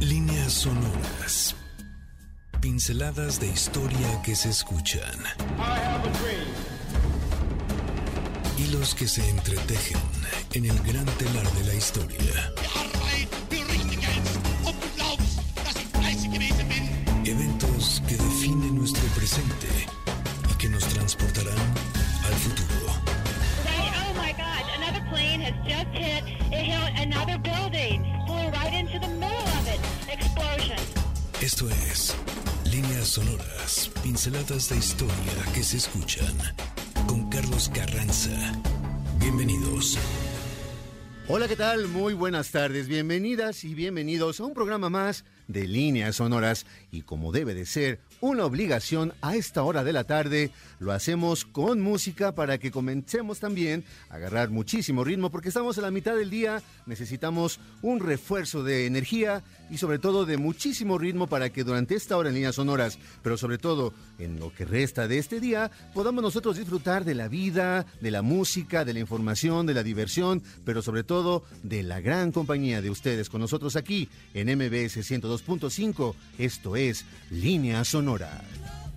Líneas sonoras. Pinceladas de historia que se escuchan. Hilos que se entretejen en el gran telar de la historia. Eventos que definen nuestro presente y que nos transportarán al futuro. Esto es Líneas Sonoras, pinceladas de historia que se escuchan con Carlos Carranza. Bienvenidos. Hola, ¿qué tal? Muy buenas tardes, bienvenidas y bienvenidos a un programa más de líneas sonoras y como debe de ser una obligación a esta hora de la tarde, lo hacemos con música para que comencemos también a agarrar muchísimo ritmo porque estamos a la mitad del día, necesitamos un refuerzo de energía y sobre todo de muchísimo ritmo para que durante esta hora en líneas sonoras, pero sobre todo en lo que resta de este día, podamos nosotros disfrutar de la vida, de la música, de la información, de la diversión, pero sobre todo de la gran compañía de ustedes con nosotros aquí en MBS 102.5. Esto es Línea Sonora.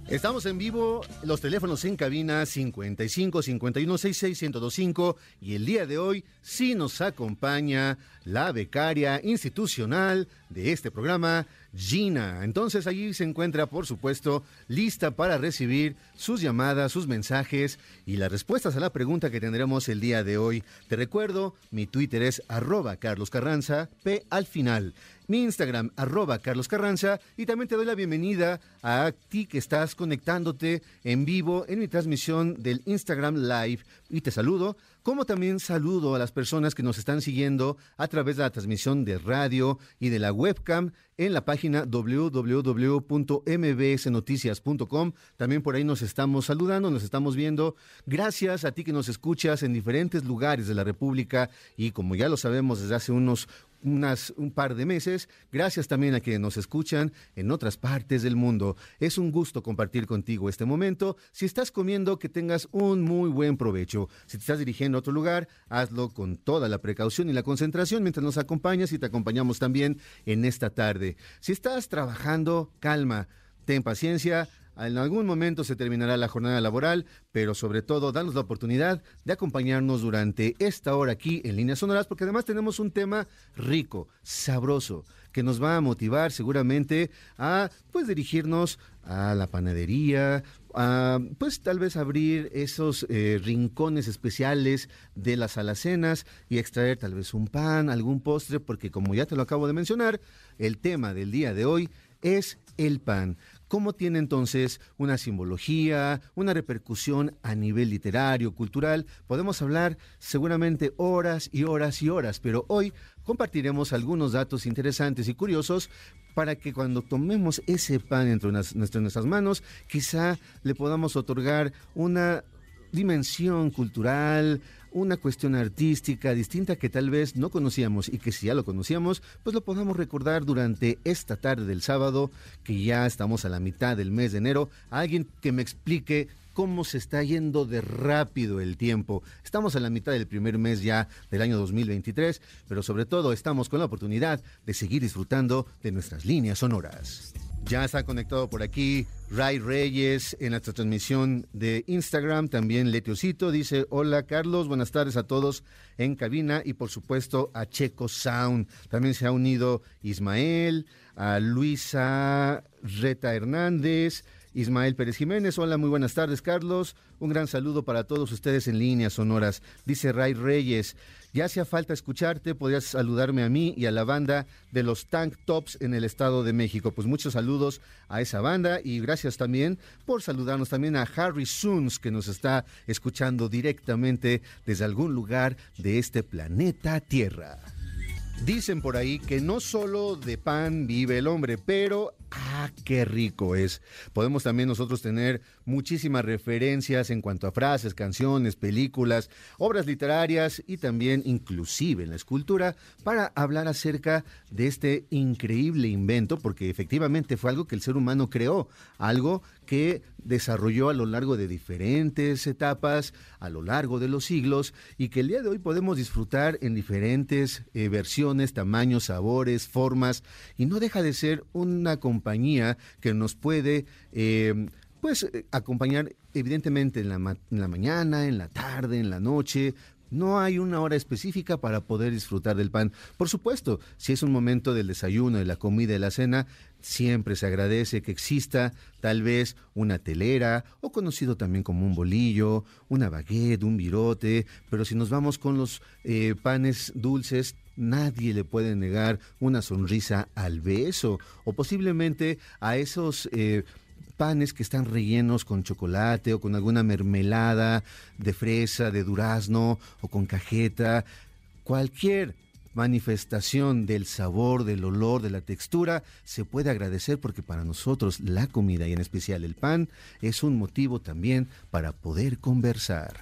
Estamos en vivo, los teléfonos en cabina 55 51 66 1025 y el día de hoy sí nos acompaña la becaria institucional de este programa, Gina. Entonces allí se encuentra, por supuesto, lista para recibir sus llamadas, sus mensajes y las respuestas a la pregunta que tendremos el día de hoy. Te recuerdo, mi Twitter es arroba Carlos Carranza, P al final mi Instagram, arroba Carlos Carranza, y también te doy la bienvenida a ti que estás conectándote en vivo en mi transmisión del Instagram Live. Y te saludo, como también saludo a las personas que nos están siguiendo a través de la transmisión de radio y de la webcam en la página www.mbsnoticias.com. También por ahí nos estamos saludando, nos estamos viendo. Gracias a ti que nos escuchas en diferentes lugares de la República y como ya lo sabemos desde hace unos unas, un par de meses. Gracias también a quienes nos escuchan en otras partes del mundo. Es un gusto compartir contigo este momento. Si estás comiendo, que tengas un muy buen provecho. Si te estás dirigiendo a otro lugar, hazlo con toda la precaución y la concentración mientras nos acompañas y te acompañamos también en esta tarde. Si estás trabajando, calma, ten paciencia en algún momento se terminará la jornada laboral, pero sobre todo danos la oportunidad de acompañarnos durante esta hora aquí en Líneas Sonoras, porque además tenemos un tema rico, sabroso, que nos va a motivar seguramente a pues dirigirnos a la panadería, a, pues tal vez abrir esos eh, rincones especiales de las alacenas y extraer tal vez un pan, algún postre, porque como ya te lo acabo de mencionar, el tema del día de hoy es el pan cómo tiene entonces una simbología, una repercusión a nivel literario, cultural. Podemos hablar seguramente horas y horas y horas, pero hoy compartiremos algunos datos interesantes y curiosos para que cuando tomemos ese pan entre, entre nuestras manos, quizá le podamos otorgar una dimensión cultural, una cuestión artística distinta que tal vez no conocíamos y que si ya lo conocíamos, pues lo podamos recordar durante esta tarde del sábado, que ya estamos a la mitad del mes de enero, alguien que me explique cómo se está yendo de rápido el tiempo. Estamos a la mitad del primer mes ya del año 2023, pero sobre todo estamos con la oportunidad de seguir disfrutando de nuestras líneas sonoras. Ya está conectado por aquí Ray Reyes en nuestra transmisión de Instagram. También Letiocito dice: Hola Carlos, buenas tardes a todos en cabina y por supuesto a Checo Sound. También se ha unido Ismael, a Luisa Reta Hernández. Ismael Pérez Jiménez, hola, muy buenas tardes, Carlos. Un gran saludo para todos ustedes en líneas sonoras. Dice Ray Reyes, ya hacía falta escucharte, podías saludarme a mí y a la banda de los Tank Tops en el Estado de México. Pues muchos saludos a esa banda y gracias también por saludarnos también a Harry Soons que nos está escuchando directamente desde algún lugar de este planeta Tierra. Dicen por ahí que no solo de pan vive el hombre, pero ah, ¡Ah, qué rico es! Podemos también nosotros tener muchísimas referencias en cuanto a frases, canciones, películas, obras literarias y también inclusive en la escultura para hablar acerca de este increíble invento, porque efectivamente fue algo que el ser humano creó, algo que desarrolló a lo largo de diferentes etapas, a lo largo de los siglos, y que el día de hoy podemos disfrutar en diferentes eh, versiones, tamaños, sabores, formas, y no deja de ser una que nos puede... Eh, pues eh, acompañar evidentemente en la, en la mañana, en la tarde, en la noche, no hay una hora específica para poder disfrutar del pan. Por supuesto, si es un momento del desayuno, de la comida, de la cena, siempre se agradece que exista tal vez una telera o conocido también como un bolillo, una baguette, un virote, pero si nos vamos con los eh, panes dulces, nadie le puede negar una sonrisa al beso o posiblemente a esos... Eh, panes que están rellenos con chocolate o con alguna mermelada de fresa, de durazno o con cajeta, cualquier manifestación del sabor, del olor, de la textura, se puede agradecer porque para nosotros la comida y en especial el pan es un motivo también para poder conversar.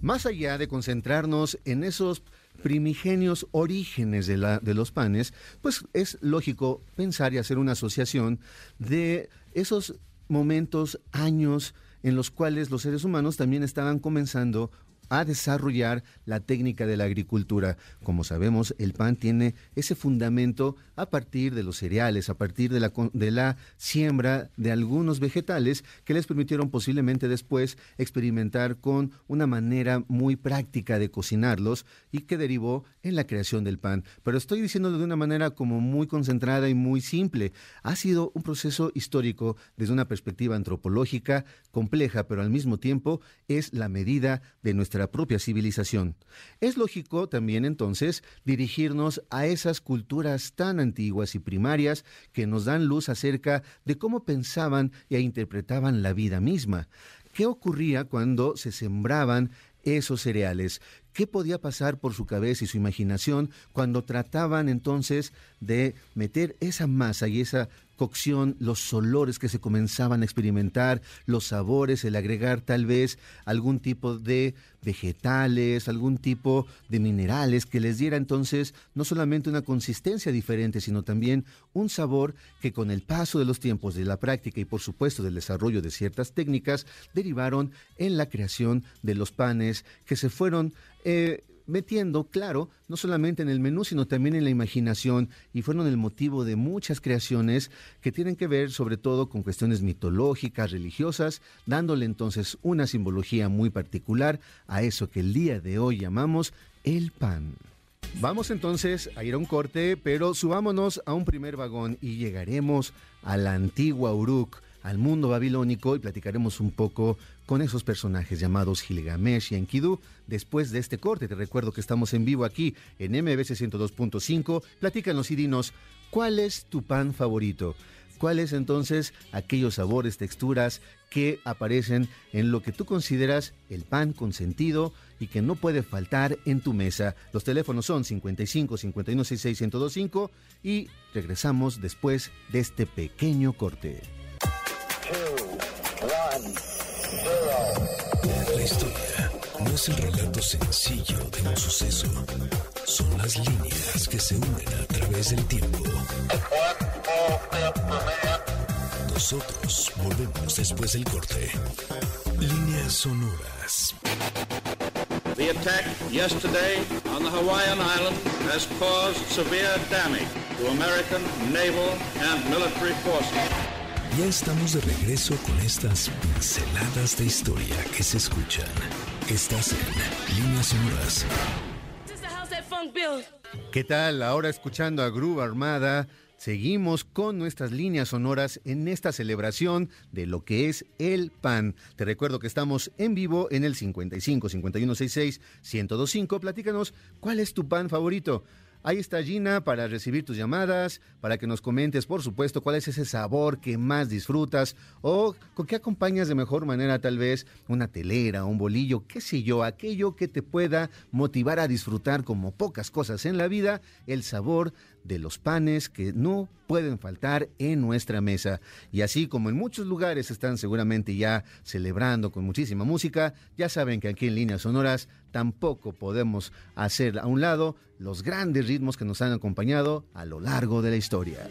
Más allá de concentrarnos en esos primigenios orígenes de, la, de los panes, pues es lógico pensar y hacer una asociación de esos momentos, años en los cuales los seres humanos también estaban comenzando a desarrollar la técnica de la agricultura. Como sabemos, el pan tiene ese fundamento a partir de los cereales, a partir de la, siembra de algunos vegetales que les permitieron posiblemente después experimentar con una manera muy práctica de cocinarlos y que derivó en la creación del pan. Pero estoy diciéndolo de una manera como muy concentrada y muy simple. Ha sido un proceso histórico desde una perspectiva antropológica compleja, pero al mismo tiempo es la medida de nuestra propia civilización. Es lógico también entonces dirigirnos a esas culturas tan antiguas y primarias que nos dan luz acerca de cómo pensaban e interpretaban la vida misma. ¿Qué ocurría cuando se sembraban esos cereales? ¿Qué podía pasar por su cabeza y su imaginación cuando trataban entonces de meter esa masa y esa cocción, los olores que se comenzaban a experimentar, los sabores, el agregar tal vez algún tipo de vegetales, algún tipo de minerales que les diera entonces no solamente una consistencia diferente, sino también un sabor que con el paso de los tiempos, de la práctica y por supuesto del desarrollo de ciertas técnicas, derivaron en la creación de los panes que se fueron eh, metiendo, claro, no solamente en el menú, sino también en la imaginación, y fueron el motivo de muchas creaciones que tienen que ver sobre todo con cuestiones mitológicas, religiosas, dándole entonces una simbología muy particular a eso que el día de hoy llamamos el pan. Vamos entonces a ir a un corte, pero subámonos a un primer vagón y llegaremos a la antigua Uruk, al mundo babilónico y platicaremos un poco con esos personajes llamados Gilgamesh y Enkidu. Después de este corte, te recuerdo que estamos en vivo aquí en MBC 102.5. Platícanos y dinos, ¿cuál es tu pan favorito? ¿Cuáles entonces aquellos sabores, texturas que aparecen en lo que tú consideras el pan con sentido y que no puede faltar en tu mesa? Los teléfonos son 55 51 66 1025 y regresamos después de este pequeño corte. La historia no es el relato sencillo de un suceso. Son las líneas que se unen a través del tiempo. Nosotros volvemos después del corte. Líneas sonoras. The attack yesterday on the Hawaiian island has caused severe damage to American naval and military forces. Ya estamos de regreso con estas pinceladas de historia que se escuchan. Estás en Líneas Sonoras. ¿Qué tal? Ahora escuchando a Groove Armada, seguimos con nuestras líneas sonoras en esta celebración de lo que es el pan. Te recuerdo que estamos en vivo en el 55 5166 1025. Platícanos, ¿cuál es tu pan favorito? Ahí está Gina para recibir tus llamadas, para que nos comentes, por supuesto, cuál es ese sabor que más disfrutas o con qué acompañas de mejor manera tal vez una telera, un bolillo, qué sé yo, aquello que te pueda motivar a disfrutar como pocas cosas en la vida, el sabor de los panes que no pueden faltar en nuestra mesa. Y así como en muchos lugares están seguramente ya celebrando con muchísima música, ya saben que aquí en Líneas Sonoras tampoco podemos hacer a un lado los grandes ritmos que nos han acompañado a lo largo de la historia.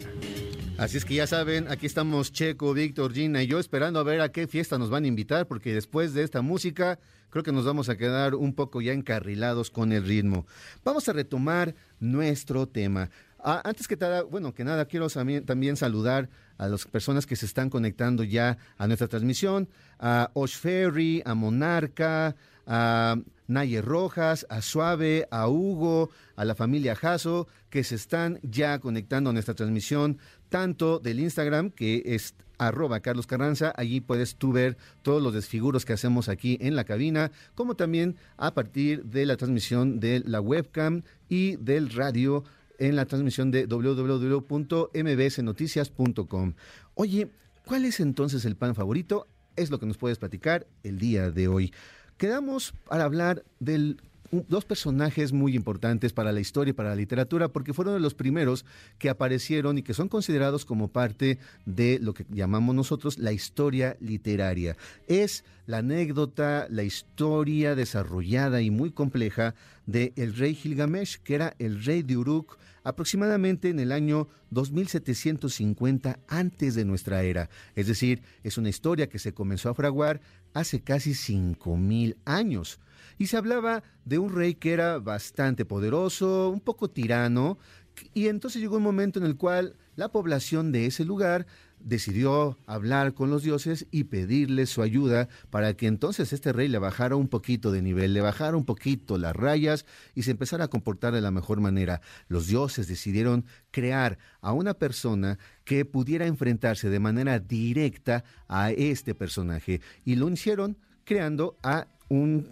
Así es que ya saben, aquí estamos Checo, Víctor, Gina y yo esperando a ver a qué fiesta nos van a invitar, porque después de esta música creo que nos vamos a quedar un poco ya encarrilados con el ritmo. Vamos a retomar nuestro tema. Ah, antes que nada, bueno, que nada, quiero también, saludar a las personas que se están conectando ya a nuestra transmisión, a Osh Ferry, a Monarca, a Naye Rojas, a Suave, a Hugo, a la familia Jaso, que se están ya conectando a nuestra transmisión, tanto del Instagram, que es arroba Carlos Carranza, allí puedes tú ver todos los desfiguros que hacemos aquí en la cabina, como también a partir de la transmisión de la webcam y del radio en la transmisión de www.mbsnoticias.com. Oye, ¿cuál es entonces el pan favorito? Es lo que nos puedes platicar el día de hoy. Quedamos para hablar de dos personajes muy importantes para la historia y para la literatura, porque fueron de los primeros que aparecieron y que son considerados como parte de lo que llamamos nosotros la historia literaria. Es la anécdota, la historia desarrollada y muy compleja de el rey Gilgamesh, que era el rey de Uruk, aproximadamente en el año 2750 antes de nuestra era. Es decir, es una historia que se comenzó a fraguar hace casi 5000 años. Y se hablaba de un rey que era bastante poderoso, un poco tirano, y entonces llegó un momento en el cual la población de ese lugar decidió hablar con los dioses y pedirles su ayuda para que entonces este rey le bajara un poquito de nivel, le bajara un poquito las rayas y se empezara a comportar de la mejor manera. Los dioses decidieron crear a una persona que pudiera enfrentarse de manera directa a este personaje y lo hicieron creando a un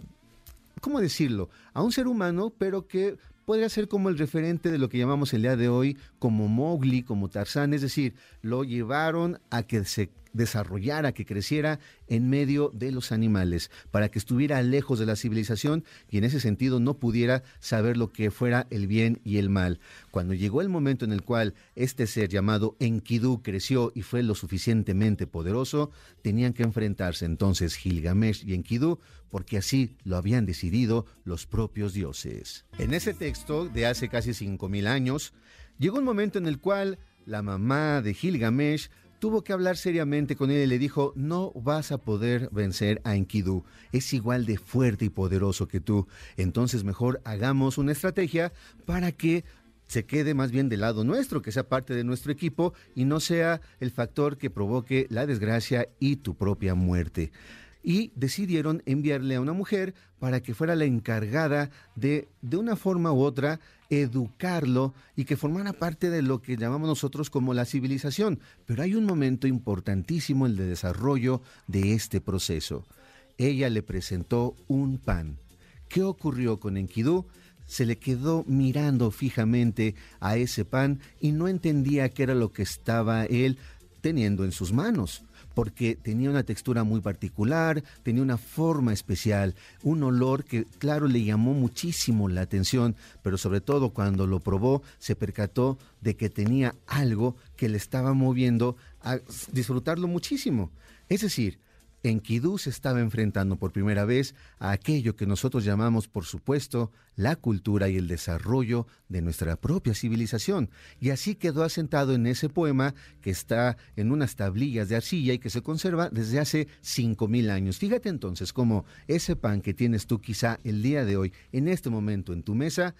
¿cómo decirlo? A un ser humano, pero que podría ser como el referente de lo que llamamos el día de hoy como Mowgli, como Tarzán, es decir, lo llevaron a que se desarrollara, que creciera en medio de los animales, para que estuviera lejos de la civilización y en ese sentido no pudiera saber lo que fuera el bien y el mal. Cuando llegó el momento en el cual este ser llamado Enkidu creció y fue lo suficientemente poderoso, tenían que enfrentarse entonces Gilgamesh y Enkidu porque así lo habían decidido los propios dioses. En ese texto de hace casi 5.000 años, llegó un momento en el cual la mamá de Gilgamesh tuvo que hablar seriamente con él y le dijo, no vas a poder vencer a Enkidu, es igual de fuerte y poderoso que tú, entonces mejor hagamos una estrategia para que se quede más bien del lado nuestro, que sea parte de nuestro equipo y no sea el factor que provoque la desgracia y tu propia muerte y decidieron enviarle a una mujer para que fuera la encargada de, de una forma u otra, educarlo y que formara parte de lo que llamamos nosotros como la civilización. Pero hay un momento importantísimo el desarrollo de este proceso. Ella le presentó un pan. ¿Qué ocurrió con Enkidu? Se le quedó mirando fijamente a ese pan y no entendía qué era lo que estaba él teniendo en sus manos porque tenía una textura muy particular, tenía una forma especial, un olor que claro le llamó muchísimo la atención, pero sobre todo cuando lo probó se percató de que tenía algo que le estaba moviendo a disfrutarlo muchísimo. Es decir, Enkidu se estaba enfrentando por primera vez a aquello que nosotros llamamos, por supuesto, la cultura y el desarrollo de nuestra propia civilización. Y así quedó asentado en ese poema que está en unas tablillas de arcilla y que se conserva desde hace cinco mil años. Fíjate entonces cómo ese pan que tienes tú quizá el día de hoy, en este momento en tu mesa,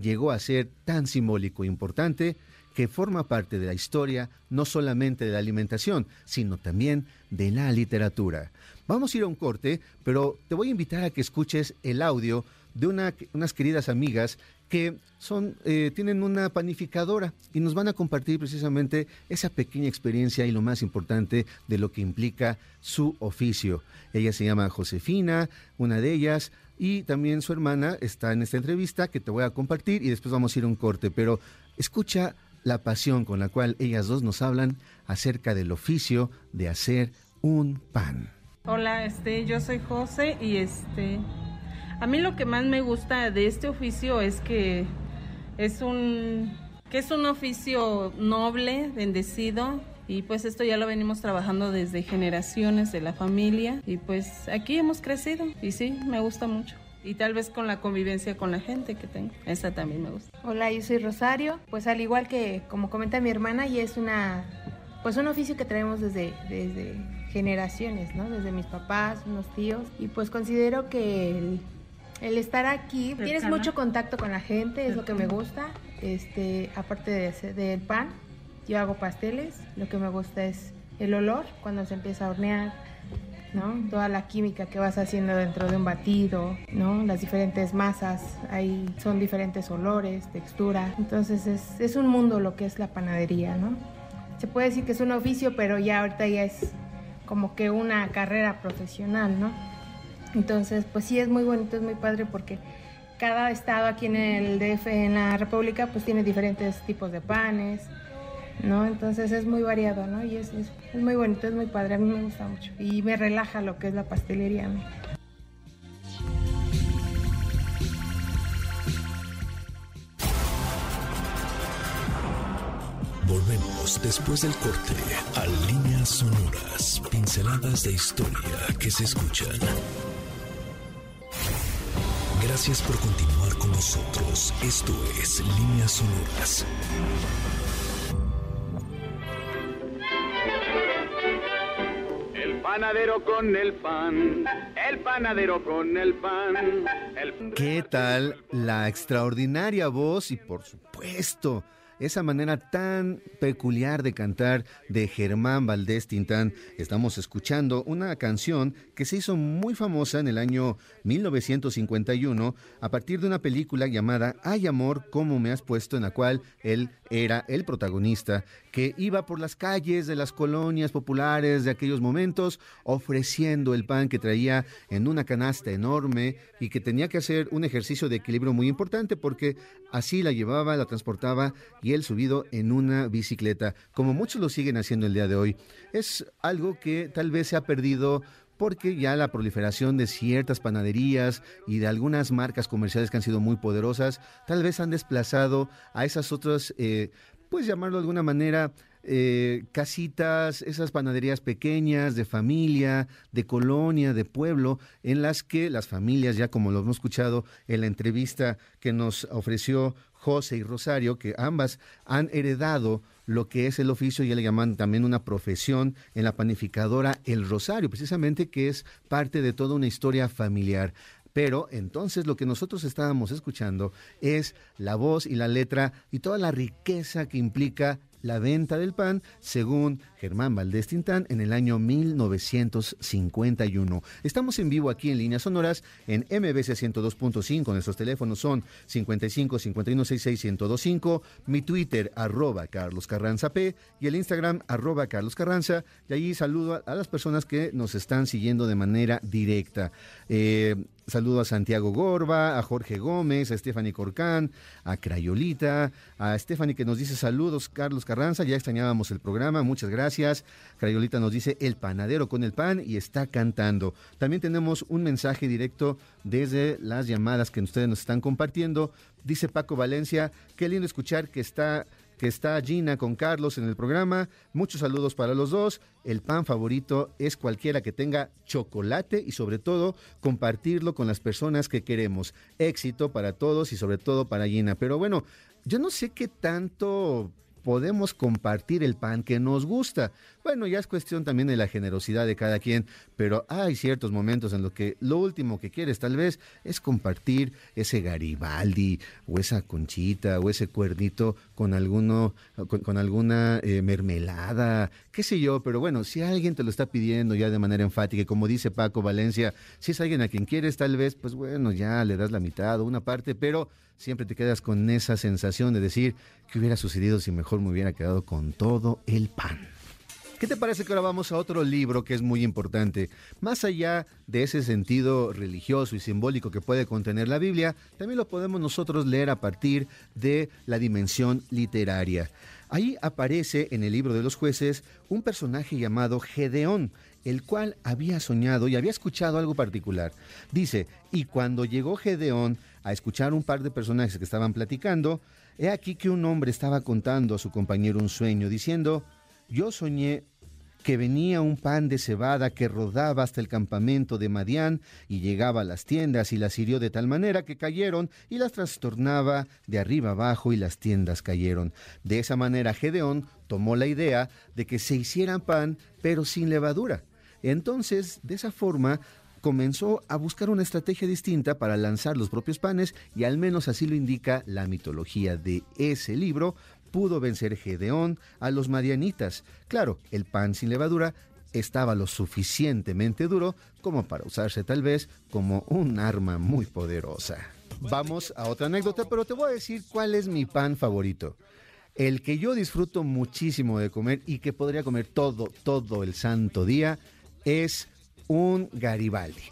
llegó a ser tan simbólico e importante que forma parte de la historia no solamente de la alimentación, sino también de la literatura. Vamos a ir a un corte, pero te voy a invitar a que escuches el audio de unas queridas amigas que son, eh, tienen una panificadora y nos van a compartir precisamente esa pequeña experiencia y lo más importante de lo que implica su oficio. Ella se llama Josefina, una de ellas y también su hermana está en esta entrevista que te voy a compartir y después vamos a ir a un corte, pero escucha la pasión con la cual ellas dos nos hablan acerca del oficio de hacer un pan. Hola, este, yo soy José y este, a mí lo que más me gusta de este oficio es que es un, que es un oficio noble, bendecido, y pues esto ya lo venimos trabajando desde generaciones de la familia y pues aquí hemos crecido y sí, me gusta mucho. Y tal vez con la convivencia con la gente que tengo. Esa también me gusta. Hola, yo soy Rosario. Pues al igual que como comenta mi hermana, y es una pues un oficio que traemos desde, desde generaciones, ¿no? Desde mis papás, unos tíos. Y pues considero que el, estar aquí, tienes mucho contacto con la gente, es lo que me gusta. Este, aparte de, del pan, yo hago pasteles, lo que me gusta es el olor cuando se empieza a hornear, ¿no? Toda la química que vas haciendo dentro de un batido, ¿no? Las diferentes masas, ahí son diferentes olores, textura. Entonces es, es un mundo lo que es la panadería, ¿no? Se puede decir que es un oficio, pero ya ahorita ya es como que una carrera profesional, ¿no? Entonces, pues sí es muy bonito, es muy padre porque cada estado aquí en el DF, en la República, pues tiene diferentes tipos de panes, ¿no? Entonces es muy variado, ¿no? Y es, es, muy bonito, es muy padre, a mí me gusta mucho. Y me relaja lo que es la pastelería. Volvemos después del corte a líneas sonoras, pinceladas de historia que se escuchan. Gracias por continuar con nosotros. Esto es Líneas Sonoras. Panadero con el pan, el panadero con el pan. ¿Qué tal la extraordinaria voz y por supuesto esa manera tan peculiar de cantar de Germán Valdés Tintán. Estamos escuchando una canción que se hizo muy famosa en el año 1951 a partir de una película llamada Ay amor, cómo me has puesto, en la cual él era el protagonista que iba por las calles de las colonias populares de aquellos momentos ofreciendo el pan que traía en una canasta enorme y que tenía que hacer un ejercicio de equilibrio muy importante porque así la llevaba, la transportaba y él subido en una bicicleta, como muchos lo siguen haciendo el día de hoy. Es algo que tal vez se ha perdido porque ya la proliferación de ciertas panaderías y de algunas marcas comerciales que han sido muy poderosas, tal vez han desplazado a esas otras, eh, pues llamarlo de alguna manera, eh, casitas, esas panaderías pequeñas de familia, de colonia, de pueblo, en las que las familias, ya como lo hemos escuchado en la entrevista que nos ofreció José y Rosario, que ambas han heredado lo que es el oficio, ya le llaman también una profesión en la panificadora El Rosario, precisamente que es parte de toda una historia familiar. Pero entonces lo que nosotros estábamos escuchando es la voz y la letra y toda la riqueza que implica la venta del pan, según Germán Valdés Tintán, en el año 1951. Estamos en vivo aquí en Líneas Sonoras en MBC 102.5. Nuestros teléfonos son 55 51 66 1025, mi Twitter arroba Carlos Carranza P y el Instagram arroba Carlos Carranza. Y allí saludo a, las personas que nos están siguiendo de manera directa. Eh, Saludo a Santiago Gorba, a Jorge Gómez, a Stephanie Corcán, a Crayolita, a Stephanie que nos dice saludos, Carlos Carranza, ya extrañábamos el programa, muchas gracias. Crayolita nos dice el panadero con el pan y está cantando. También tenemos un mensaje directo desde las llamadas que ustedes nos están compartiendo. Dice Paco Valencia, qué lindo escuchar que está que está Gina con Carlos en el programa. Muchos saludos para los dos. El pan favorito es cualquiera que tenga chocolate y sobre todo compartirlo con las personas que queremos. Éxito para todos y sobre todo para Gina. Pero bueno, yo no sé qué tanto podemos compartir el pan que nos gusta. Bueno, ya es cuestión también de la generosidad de cada quien, pero hay ciertos momentos en los que lo último que quieres tal vez es compartir ese Garibaldi o esa conchita o ese cuernito con alguno con, alguna eh, mermelada, qué sé yo, pero bueno, si alguien te lo está pidiendo ya de manera enfática, y como dice Paco Valencia, si es alguien a quien quieres tal vez, pues bueno, ya le das la mitad o una parte, pero siempre te quedas con esa sensación de decir que hubiera sucedido si mejor me hubiera quedado con todo el pan. ¿Qué te parece que ahora vamos a otro libro que es muy importante? Más allá de ese sentido religioso y simbólico que puede contener la Biblia, también lo podemos nosotros leer a partir de la dimensión literaria. Ahí aparece en el libro de los jueces un personaje llamado Gedeón, el cual había soñado y había escuchado algo particular. Dice, y cuando llegó Gedeón a escuchar un par de personajes que estaban platicando, he aquí que un hombre estaba contando a su compañero un sueño, diciendo, yo soñé que venía un pan de cebada que rodaba hasta el campamento de Madián y llegaba a las tiendas y las hirió de tal manera que cayeron y las trastornaba de arriba abajo y las tiendas cayeron. De esa manera Gedeón tomó la idea de que se hicieran pan pero sin levadura. Entonces, de esa forma, comenzó a buscar una estrategia distinta para lanzar los propios panes y al menos así lo indica la mitología de ese libro, pudo vencer Gedeón a los madianitas. Claro, el pan sin levadura estaba lo suficientemente duro como para usarse tal vez como un arma muy poderosa. Vamos a otra anécdota, pero te voy a decir cuál es mi pan favorito. El que yo disfruto muchísimo de comer y que podría comer todo, todo el santo día es un Garibaldi.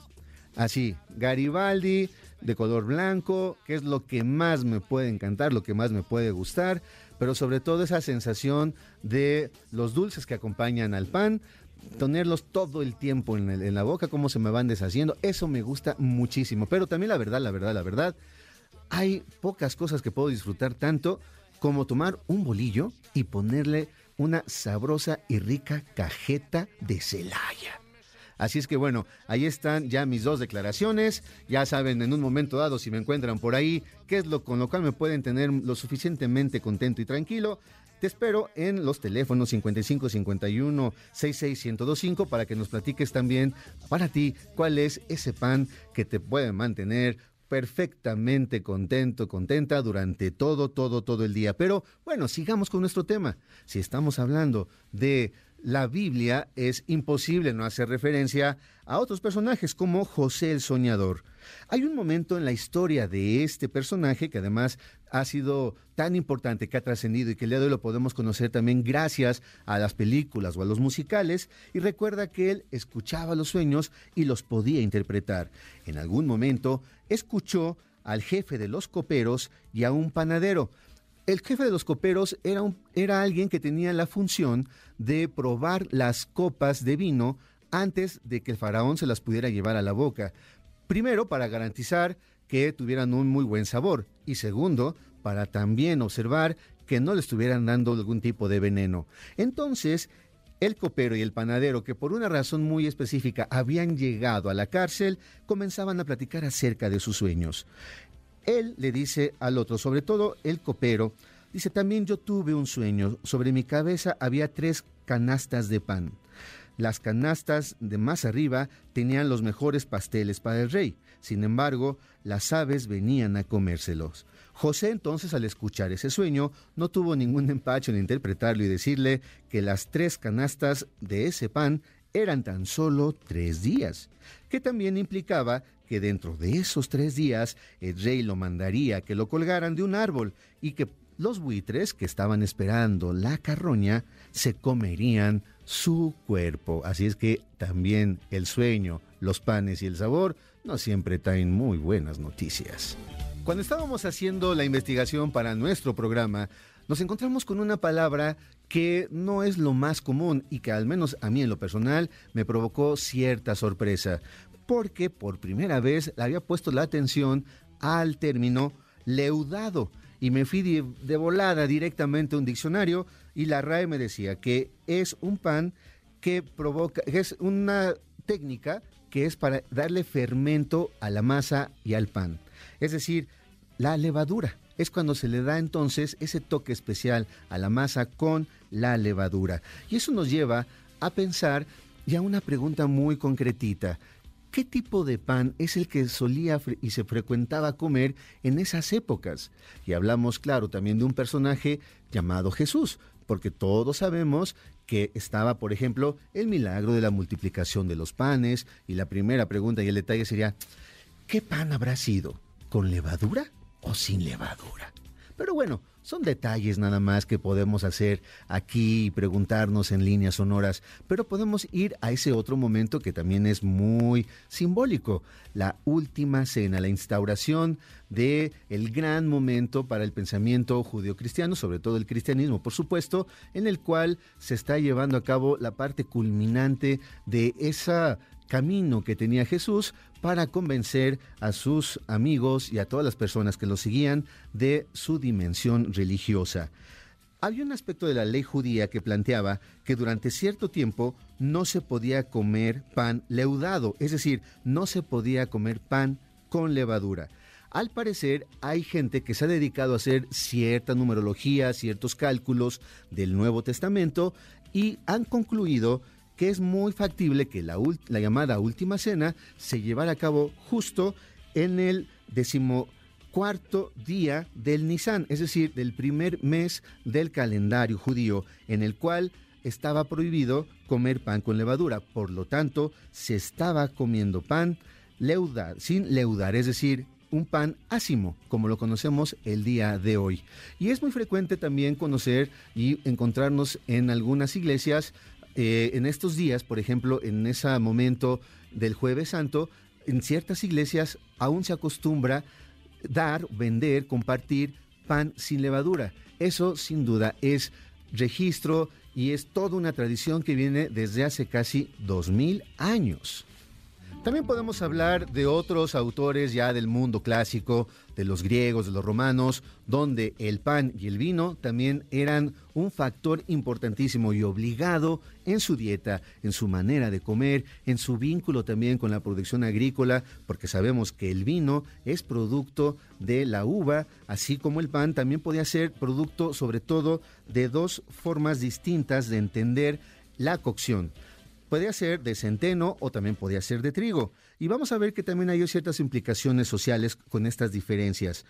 Así, Garibaldi de color blanco, que es lo que más me puede encantar, lo que más me puede gustar, pero sobre todo esa sensación de los dulces que acompañan al pan, tenerlos todo el tiempo en, en la boca, cómo se me van deshaciendo, eso me gusta muchísimo. Pero también la verdad, la verdad, la verdad, hay pocas cosas que puedo disfrutar tanto como tomar un bolillo y ponerle una sabrosa y rica cajeta de Celaya. Así es que bueno, ahí están ya mis dos declaraciones. Ya saben en un momento dado si me encuentran por ahí, qué es lo con lo cual me pueden tener lo suficientemente contento y tranquilo. Te espero en los teléfonos 55 51 66 1025 para que nos platiques también para ti cuál es ese pan que te puede mantener perfectamente contento, contenta durante todo, todo, todo el día. Pero bueno, sigamos con nuestro tema. Si estamos hablando de la Biblia, es imposible no hacer referencia a otros personajes como José el Soñador. Hay un momento en la historia de este personaje que además ha sido tan importante, que ha trascendido y que el día de hoy lo podemos conocer también gracias a las películas o a los musicales, y recuerda que él escuchaba los sueños y los podía interpretar. En algún momento escuchó al jefe de los coperos y a un panadero. El jefe de los coperos era, alguien que tenía la función de probar las copas de vino antes de que el faraón se las pudiera llevar a la boca. Primero, para garantizar que tuvieran un muy buen sabor y segundo, para también observar que no le estuvieran dando algún tipo de veneno. Entonces, el copero y el panadero, que por una razón muy específica habían llegado a la cárcel, comenzaban a platicar acerca de sus sueños. Él le dice al otro, sobre todo el copero, dice, también yo tuve un sueño, sobre mi cabeza había tres canastas de pan. Las canastas de más arriba tenían los mejores pasteles para el rey. Sin embargo, las aves venían a comérselos. José entonces al escuchar ese sueño no tuvo ningún empacho en interpretarlo y decirle que las tres canastas de ese pan eran tan solo tres días, que también implicaba que dentro de esos tres días el rey lo mandaría que lo colgaran de un árbol y que los buitres que estaban esperando la carroña se comerían su cuerpo. Así es que también el sueño, los panes y el sabor no siempre traen muy buenas noticias. Cuando estábamos haciendo la investigación para nuestro programa, nos encontramos con una palabra que no es lo más común y que al menos a mí en lo personal me provocó cierta sorpresa, porque por primera vez le había puesto la atención al término leudado y me fui de, volada directamente a un diccionario y la RAE me decía que es un pan que provoca, que es una técnica que es para darle fermento a la masa y al pan. Es decir, la levadura. Es cuando se le da entonces ese toque especial a la masa con la levadura. Y eso nos lleva a pensar ya una pregunta muy concretita. ¿Qué tipo de pan es el que solía y se frecuentaba comer en esas épocas? Y hablamos, claro, también de un personaje llamado Jesús, porque todos sabemos que estaba, por ejemplo, el milagro de la multiplicación de los panes, y la primera pregunta y el detalle sería, ¿qué pan habrá sido? ¿Con levadura o sin levadura? Pero bueno, son detalles nada más que podemos hacer aquí y preguntarnos en líneas sonoras, pero podemos ir a ese otro momento que también es muy simbólico, la última cena, la instauración de el gran momento para el pensamiento judio-cristiano, sobre todo el cristianismo, por supuesto, en el cual se está llevando a cabo la parte culminante de ese camino que tenía Jesús para convencer a sus amigos y a todas las personas que lo seguían de su dimensión religiosa. Había un aspecto de la ley judía que planteaba que durante cierto tiempo no se podía comer pan leudado, es decir, no se podía comer pan con levadura. Al parecer hay gente que se ha dedicado a hacer cierta numerología, ciertos cálculos del Nuevo Testamento y han concluido que es muy factible que la, la llamada última cena se llevara a cabo justo en el decimocuarto día del Nisan, es decir, del primer mes del calendario judío, en el cual estaba prohibido comer pan con levadura. Por lo tanto, se estaba comiendo pan leudar, sin leudar, es decir, un pan ácimo, como lo conocemos el día de hoy. Y es muy frecuente también conocer y encontrarnos en algunas iglesias eh, en estos días, por ejemplo, en ese momento del jueves santo, en ciertas iglesias aún se acostumbra dar, vender, compartir pan sin levadura. Eso sin duda es registro y es toda una tradición que viene desde hace casi dos mil años. También podemos hablar de otros autores ya del mundo clásico, de los griegos, de los romanos, donde el pan y el vino también eran un factor importantísimo y obligado en su dieta, en su manera de comer, en su vínculo también con la producción agrícola, porque sabemos que el vino es producto de la uva, así como el pan también podía ser producto sobre todo de dos formas distintas de entender la cocción Podría ser de centeno o también podía ser de trigo. Y vamos a ver que también hay ciertas implicaciones sociales con estas diferencias.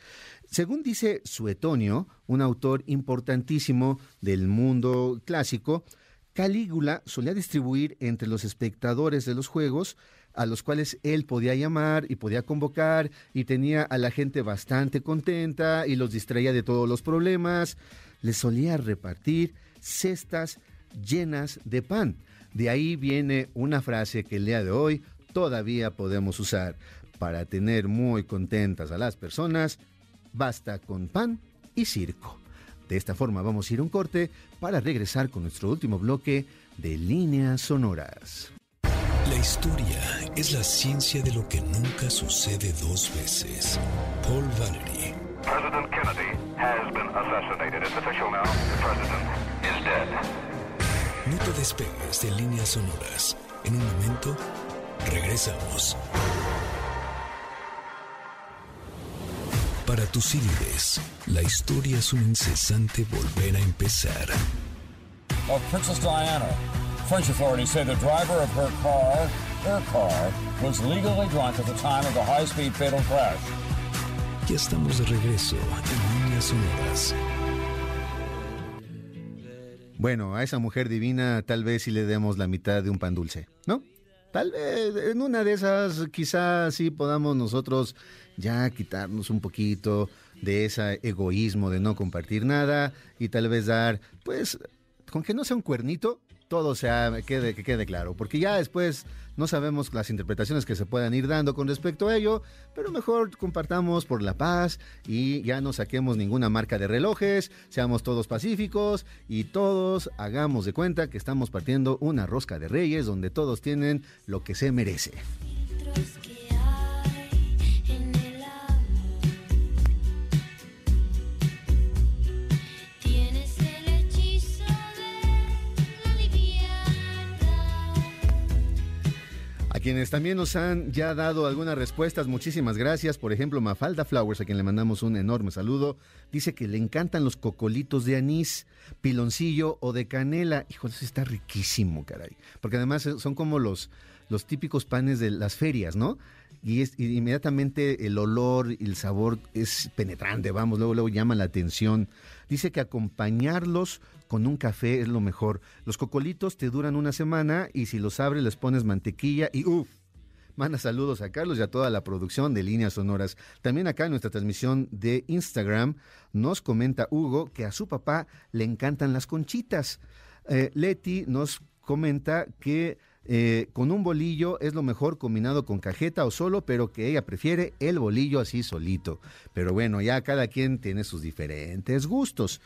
Según dice Suetonio, un autor importantísimo del mundo clásico, Calígula solía distribuir entre los espectadores de los juegos a los cuales él podía llamar y podía convocar y tenía a la gente bastante contenta y los distraía de todos los problemas, les solía repartir cestas llenas de pan. De ahí viene una frase que el día de hoy todavía podemos usar. Para tener muy contentas a las personas, basta con pan y circo. De esta forma vamos a ir a un corte para regresar con nuestro último bloque de líneas sonoras. La historia es la ciencia de lo que nunca sucede dos veces. Paul Valery. President Kennedy has been assassinated. It's official now. The president is dead. No te despegues de líneas sonoras. En un momento, regresamos. Para tus ídolos, la historia es un incesante volver a empezar. Of Princess Diana, French authorities say the driver of her car, her car, was legally drunk at the time of the high-speed fatal crash. Ya estamos de regreso en líneas sonoras. Bueno, a esa mujer divina tal vez si le demos la mitad de un pan dulce, ¿no? Tal vez en una de esas quizás sí podamos nosotros ya quitarnos un poquito de ese egoísmo de no compartir nada y tal vez dar, pues, con que no sea un cuernito, todo sea, que quede claro, porque ya después no sabemos las interpretaciones que se puedan ir dando con respecto a ello, pero mejor compartamos por la paz y ya no saquemos ninguna marca de relojes, seamos todos pacíficos y todos hagamos de cuenta que estamos partiendo una rosca de reyes donde todos tienen lo que se merece. Quienes también nos han ya dado algunas respuestas, muchísimas gracias. Por ejemplo, Mafalda Flowers, a quien le mandamos un enorme saludo, dice que le encantan los cocolitos de anís, piloncillo o de canela. Hijo, eso está riquísimo, caray. Porque además son como los, los típicos panes de las ferias, ¿no? Y, es, inmediatamente el olor y el sabor es penetrante, vamos, luego, luego llama la atención. Dice que acompañarlos con un café es lo mejor. Los cocolitos te duran una semana y si los abres les pones mantequilla y uff. manda saludos a Carlos y a toda la producción de líneas sonoras. También acá en nuestra transmisión de Instagram nos comenta Hugo que a su papá le encantan las conchitas. Eh, Leti nos comenta que eh, con un bolillo es lo mejor combinado con cajeta o solo, pero que ella prefiere el bolillo así solito. Pero bueno, ya cada quien tiene sus diferentes gustos.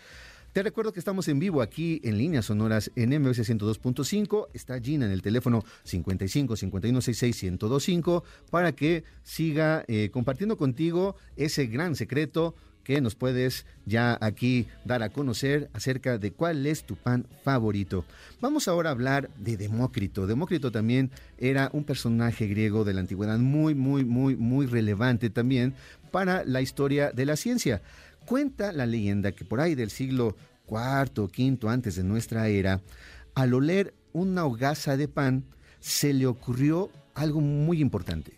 Te recuerdo que estamos en vivo aquí en líneas sonoras en MBC 102.5. Está Gina en el teléfono 55 51 66 1025 para que siga eh, compartiendo contigo ese gran secreto que nos puedes ya aquí dar a conocer acerca de cuál es tu pan favorito. Vamos ahora a hablar de Demócrito. Demócrito también era un personaje griego de la antigüedad muy, muy, muy, muy relevante también para la historia de la ciencia. Cuenta la leyenda que por ahí del siglo IV o V antes de nuestra era, al oler una hogaza de pan, se le ocurrió algo muy importante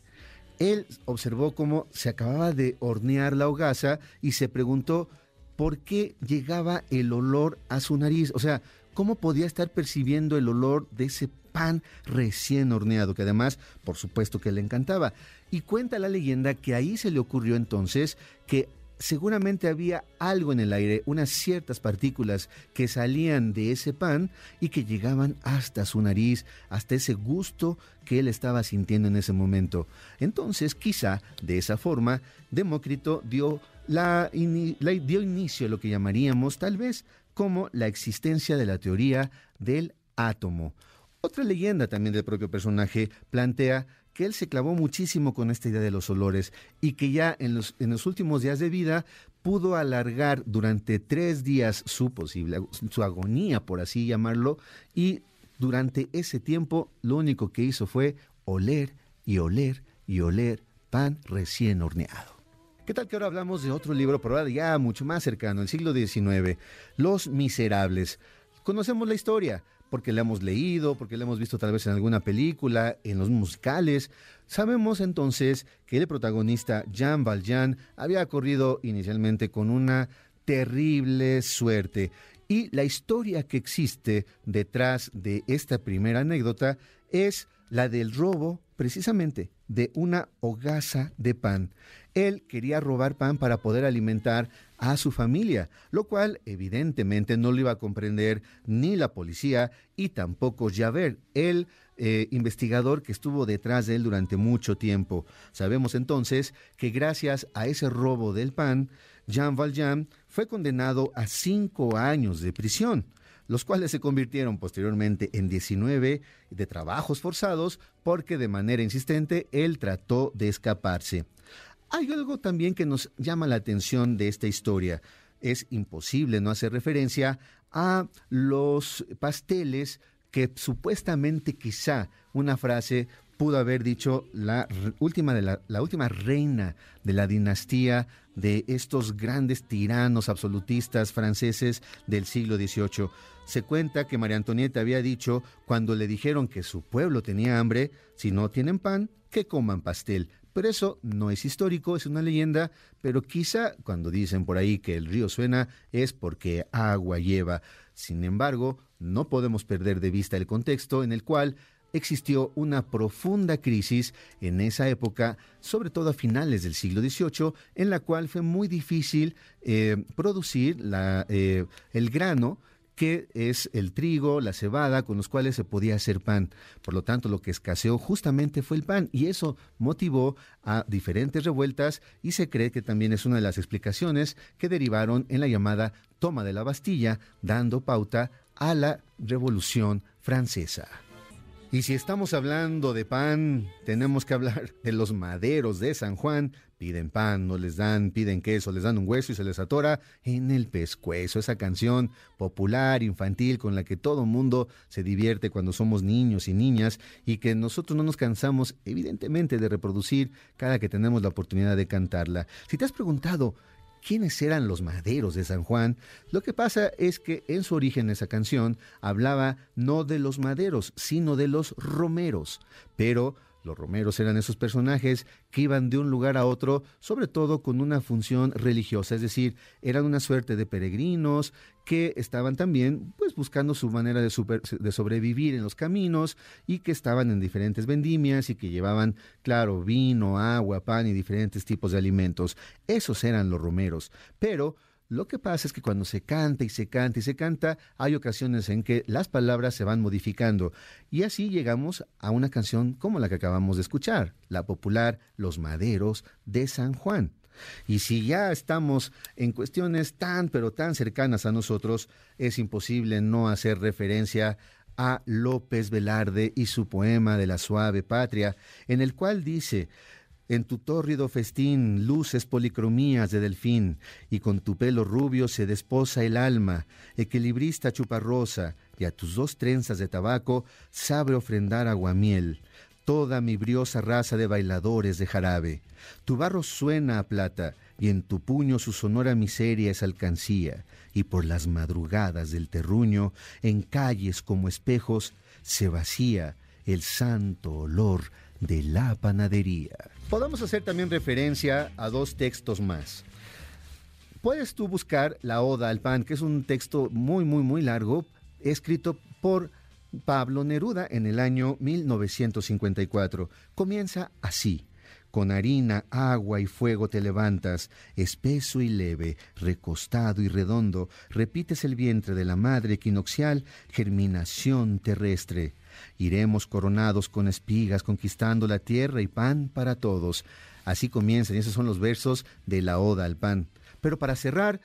él observó cómo se acababa de hornear la hogaza y se preguntó por qué llegaba el olor a su nariz. O sea, cómo podía estar percibiendo el olor de ese pan recién horneado, que además, por supuesto que le encantaba. Y cuenta la leyenda que ahí se le ocurrió entonces que seguramente había algo en el aire, unas ciertas partículas que salían de ese pan y que llegaban hasta su nariz, hasta ese gusto que él estaba sintiendo en ese momento. Entonces, quizá de esa forma, Demócrito dio, la, dio inicio a lo que llamaríamos tal vez como la existencia de la teoría del átomo. Otra leyenda también del propio personaje plantea que él se clavó muchísimo con esta idea de los olores y que ya en los, en los últimos días de vida pudo alargar durante tres días su posible, su agonía, por así llamarlo, y durante ese tiempo lo único que hizo fue oler y oler y oler pan recién horneado. ¿Qué tal que ahora hablamos de otro libro, pero ahora ya mucho más cercano, el siglo XIX, Los Miserables? Conocemos la historia, porque la hemos leído, porque la hemos visto tal vez en alguna película, en los musicales. Sabemos entonces que el protagonista Jean Valjean había corrido inicialmente con una terrible suerte. Y la historia que existe detrás de esta primera anécdota es la del robo precisamente de una hogaza de pan. Él quería robar pan para poder alimentar a su familia, lo cual evidentemente no lo iba a comprender ni la policía y tampoco Javert, el eh, investigador que estuvo detrás de él durante mucho tiempo. Sabemos entonces que gracias a ese robo del pan, Jean Valjean fue condenado a cinco años de prisión los cuales se convirtieron posteriormente en 19 de trabajos forzados porque de manera insistente él trató de escaparse. Hay algo también que nos llama la atención de esta historia. Es imposible no hacer referencia a los pasteles que supuestamente quizá una frase pudo haber dicho la última, de la, la, última reina de la dinastía de estos grandes tiranos absolutistas franceses del siglo XVIII. Se cuenta que María Antonieta había dicho cuando le dijeron que su pueblo tenía hambre, si no tienen pan, que coman pastel. Pero eso no es histórico, es una leyenda, pero quizá cuando dicen por ahí que el río suena es porque agua lleva. Sin embargo, no podemos perder de vista el contexto en el cual existió una profunda crisis en esa época, sobre todo a finales del siglo XVIII, en la cual fue muy difícil eh, producir eh, el grano que es el trigo, la cebada, con los cuales se podía hacer pan. Por lo tanto, lo que escaseó justamente fue el pan y eso motivó a diferentes revueltas y se cree que también es una de las explicaciones que derivaron en la llamada toma de la Bastilla, dando pauta a la Revolución Francesa. Y si estamos hablando de pan, tenemos que hablar de los maderos de San Juan. Piden pan, no les dan, piden queso, les dan un hueso y se les atora en el pescuezo. Esa canción popular, infantil, con la que todo mundo se divierte cuando somos niños y niñas y que nosotros no nos cansamos, evidentemente, de reproducir cada que tenemos la oportunidad de cantarla. Si te has preguntado, quiénes eran los maderos de San Juan, lo que pasa es que en su origen esa canción hablaba no de los maderos, sino de los romeros. Pero Los romeros eran esos personajes que iban de un lugar a otro, sobre todo con una función religiosa, es decir, eran una suerte de peregrinos que estaban también pues buscando su manera de, de sobrevivir en los caminos y que estaban en diferentes vendimias y que llevaban, claro, vino, agua, pan y diferentes tipos de alimentos. Esos eran los romeros. Pero lo que pasa es que cuando se canta y se canta y se canta, hay ocasiones en que las palabras se van modificando. Y así llegamos a una canción como la que acabamos de escuchar, la popular Los Maderos de San Juan. Y si ya estamos en cuestiones tan pero tan cercanas a nosotros, es imposible no hacer referencia a López Velarde y su poema de la suave patria, en el cual dice, en tu tórrido festín luces policromías de delfín, y con tu pelo rubio se desposa el alma, equilibrista chuparrosa, y a tus dos trenzas de tabaco sabe ofrendar aguamiel, toda mi briosa raza de bailadores de jarabe. Tu barro suena a plata, y en tu puño su sonora miseria es alcancía, y por las madrugadas del terruño, en calles como espejos, se vacía el santo olor de la panadería. Podemos hacer también referencia a dos textos más. Puedes tú buscar la Oda al Pan, que es un texto muy, muy, muy largo, escrito por Pablo Neruda en el año 1954. Comienza así. Con harina, agua y fuego te levantas, espeso y leve, recostado y redondo, repites el vientre de la madre equinoccial, germinación terrestre. Iremos coronados con espigas, conquistando la tierra y pan para todos. Así comienzan, y esos son los versos de la Oda al Pan. Pero para cerrar,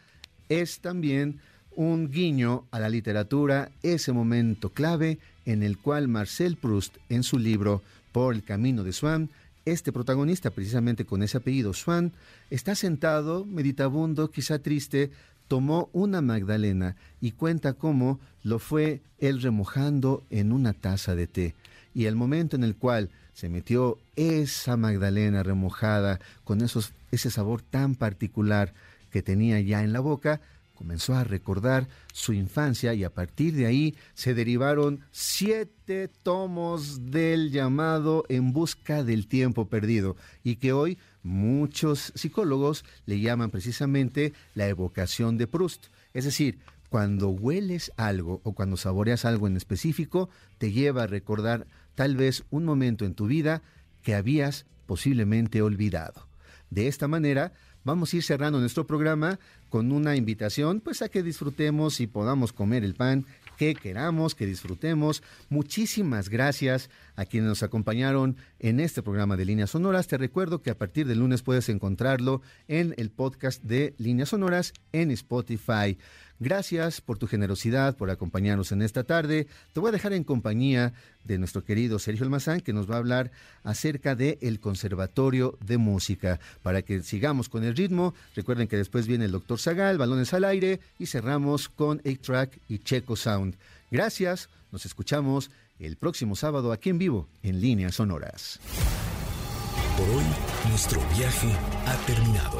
es también un guiño a la literatura, ese momento clave en el cual Marcel Proust, en su libro Por el camino de Swann, este protagonista, precisamente con ese apellido Swann, está sentado, meditabundo, quizá triste, tomó una Magdalena y cuenta cómo lo fue él remojando en una taza de té. Y el momento en el cual se metió esa Magdalena remojada con esos, ese sabor tan particular que tenía ya en la boca, comenzó a recordar su infancia y a partir de ahí se derivaron siete tomos del llamado En busca del tiempo perdido y que hoy muchos psicólogos le llaman precisamente la evocación de Proust. Es decir, cuando hueles algo o cuando saboreas algo en específico, te lleva a recordar tal vez un momento en tu vida que habías posiblemente olvidado. De esta manera, vamos a ir cerrando nuestro programa con una invitación, pues a que disfrutemos y podamos comer el pan que queramos, que disfrutemos. Muchísimas gracias a quienes nos acompañaron en este programa de Líneas Sonoras. Te recuerdo que a partir del lunes puedes encontrarlo en el podcast de Líneas Sonoras en Spotify. Gracias por tu generosidad, por acompañarnos en esta tarde. Te voy a dejar en compañía de nuestro querido Sergio Almazán, que nos va a hablar acerca del el Conservatorio de Música. Para que sigamos con el ritmo, recuerden que después viene el doctor Zagal, Balones al Aire, y cerramos con 8-Track y Checo Sound. Gracias, nos escuchamos el próximo sábado aquí en vivo, en Líneas Sonoras. Por hoy, nuestro viaje ha terminado.